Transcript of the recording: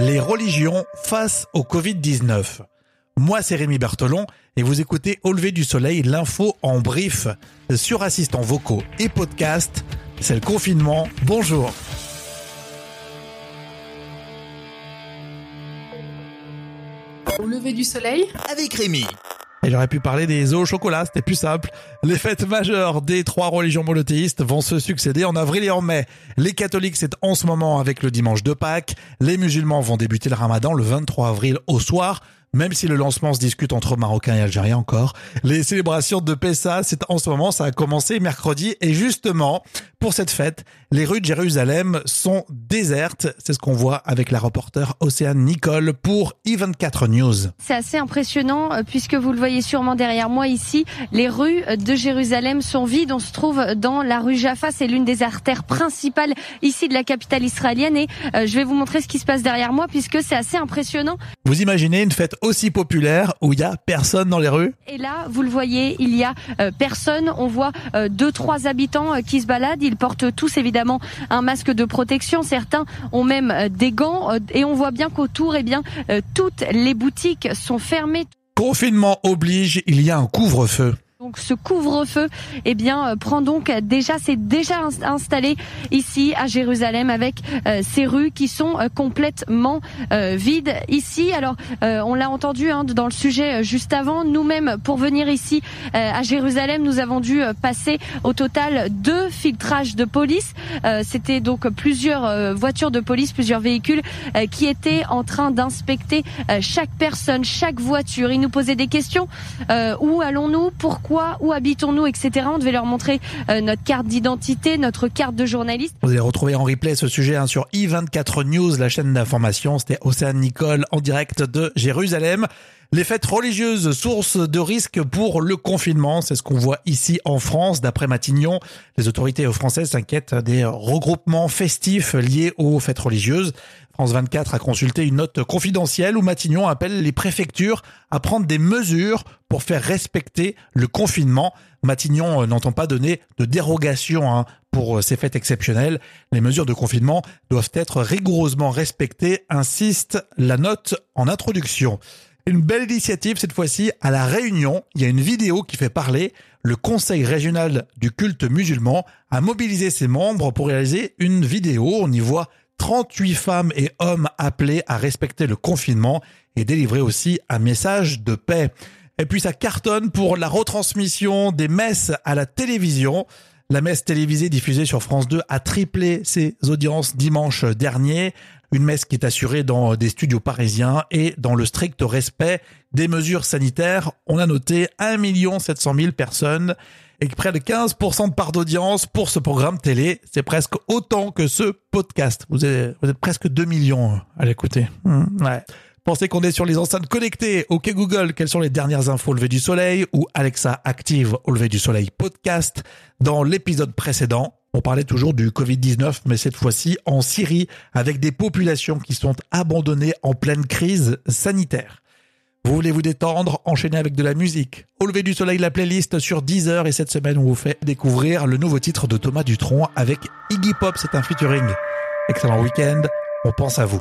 les religions face au Covid-19. Moi, c'est Rémi Bertolon et vous écoutez Au lever du soleil, l'info en brief sur assistants vocaux et podcast. C'est le confinement. Bonjour. Au lever du soleil avec Rémi. Et j'aurais pu parler des œufs au chocolat, c'était plus simple. Les fêtes majeures des trois religions monothéistes vont se succéder en avril et en mai. Les catholiques, c'est en ce moment avec le dimanche de Pâques. Les musulmans vont débuter le ramadan le 23 avril au soir. Même si le lancement se discute entre Marocains et Algériens encore, les célébrations de Pessa, c'est en ce moment, ça a commencé mercredi et justement, pour cette fête, les rues de Jérusalem sont désertes. C'est ce qu'on voit avec la reporter Océane Nicole pour E24 News. C'est assez impressionnant euh, puisque vous le voyez sûrement derrière moi ici, les rues de Jérusalem sont vides. On se trouve dans la rue Jaffa, c'est l'une des artères principales ici de la capitale israélienne et euh, je vais vous montrer ce qui se passe derrière moi puisque c'est assez impressionnant. Vous imaginez une fête aussi populaire où il y a personne dans les rues Et là, vous le voyez, il y a euh, personne. On voit deux trois habitants qui se baladent. Ils portent tous évidemment un masque de protection. Certains ont même des gants et on voit bien qu'autour, eh bien, toutes les boutiques sont fermées. Confinement oblige, il y a un couvre-feu. Donc ce couvre-feu, eh bien, euh, prend donc déjà, c'est déjà installé ici à Jérusalem avec euh, ces rues qui sont euh, complètement vides ici. Alors, on l'a entendu hein, dans le sujet juste avant. Nous-mêmes, pour venir ici à Jérusalem, nous avons dû passer au total deux filtrages de police. C'était donc plusieurs voitures de police, plusieurs véhicules qui étaient en train d'inspecter chaque personne, chaque voiture. Ils nous posaient des questions. où allons-nous? Pourquoi où habitons-nous, etc. On devait leur montrer euh, notre carte d'identité, notre carte de journaliste. Vous allez retrouver en replay ce sujet hein, sur i24 News, la chaîne d'information. C'était Océane Nicole en direct de Jérusalem. Les fêtes religieuses, source de risque pour le confinement, c'est ce qu'on voit ici en France. D'après Matignon, les autorités françaises s'inquiètent des regroupements festifs liés aux fêtes religieuses. France 24 a consulté une note confidentielle où Matignon appelle les préfectures à prendre des mesures pour faire respecter le confinement. Matignon n'entend pas donner de dérogation hein, pour ces fêtes exceptionnelles. Les mesures de confinement doivent être rigoureusement respectées, insiste la note en introduction. Une belle initiative cette fois-ci à La Réunion. Il y a une vidéo qui fait parler. Le Conseil régional du culte musulman a mobilisé ses membres pour réaliser une vidéo. On y voit 38 femmes et hommes appelés à respecter le confinement et délivrer aussi un message de paix. Et puis ça cartonne pour la retransmission des messes à la télévision. La messe télévisée diffusée sur France 2 a triplé ses audiences dimanche dernier. Une messe qui est assurée dans des studios parisiens et dans le strict respect des mesures sanitaires. On a noté 1 700 000 personnes et près de 15% de part d'audience pour ce programme télé. C'est presque autant que ce podcast. Vous êtes, vous êtes presque 2 millions à l'écouter. Mmh, ouais. Pensez qu'on est sur les enceintes connectées. OK Google, quelles sont les dernières infos au lever du soleil ou Alexa active au lever du soleil podcast? Dans l'épisode précédent, on parlait toujours du Covid-19, mais cette fois-ci en Syrie, avec des populations qui sont abandonnées en pleine crise sanitaire. Vous voulez vous détendre, enchaîner avec de la musique. Au lever du soleil, la playlist sur Deezer et cette semaine on vous fait découvrir le nouveau titre de Thomas Dutronc avec Iggy Pop, c'est un featuring. Excellent week-end, on pense à vous.